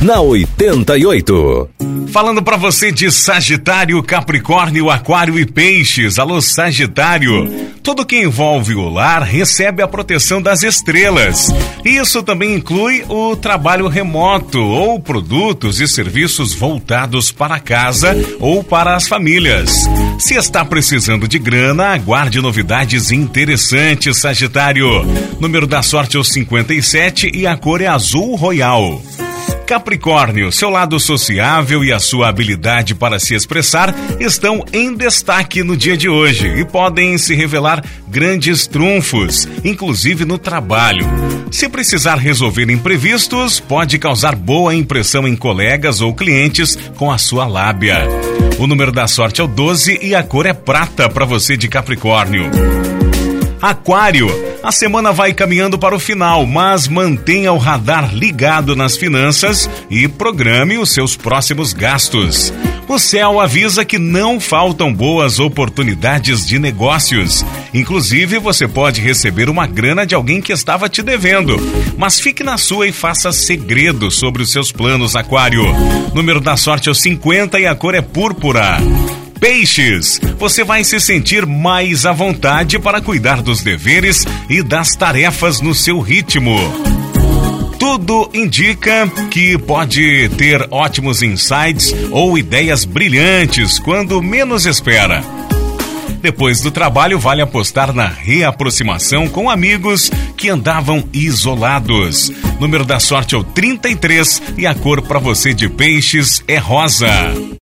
Na 88. Falando para você de Sagitário, Capricórnio, Aquário e Peixes. Alô, Sagitário. Tudo que envolve o lar recebe a proteção das estrelas. Isso também inclui o trabalho remoto ou produtos e serviços voltados para casa ou para as famílias. Se está precisando de grana, aguarde novidades interessantes, Sagitário. Número da sorte é o 57 e a cor é azul royal. Capricórnio, seu lado sociável e a sua habilidade para se expressar estão em destaque no dia de hoje e podem se revelar grandes trunfos, inclusive no trabalho. Se precisar resolver imprevistos, pode causar boa impressão em colegas ou clientes com a sua lábia. O número da sorte é o 12 e a cor é prata para você de Capricórnio. Aquário, a semana vai caminhando para o final, mas mantenha o radar ligado nas finanças e programe os seus próximos gastos. O céu avisa que não faltam boas oportunidades de negócios. Inclusive, você pode receber uma grana de alguém que estava te devendo. Mas fique na sua e faça segredo sobre os seus planos, Aquário. Número da sorte é o 50 e a cor é púrpura. Peixes, você vai se sentir mais à vontade para cuidar dos deveres e das tarefas no seu ritmo. Tudo indica que pode ter ótimos insights ou ideias brilhantes quando menos espera. Depois do trabalho, vale apostar na reaproximação com amigos que andavam isolados. Número da sorte é o 33 e a cor para você de peixes é rosa.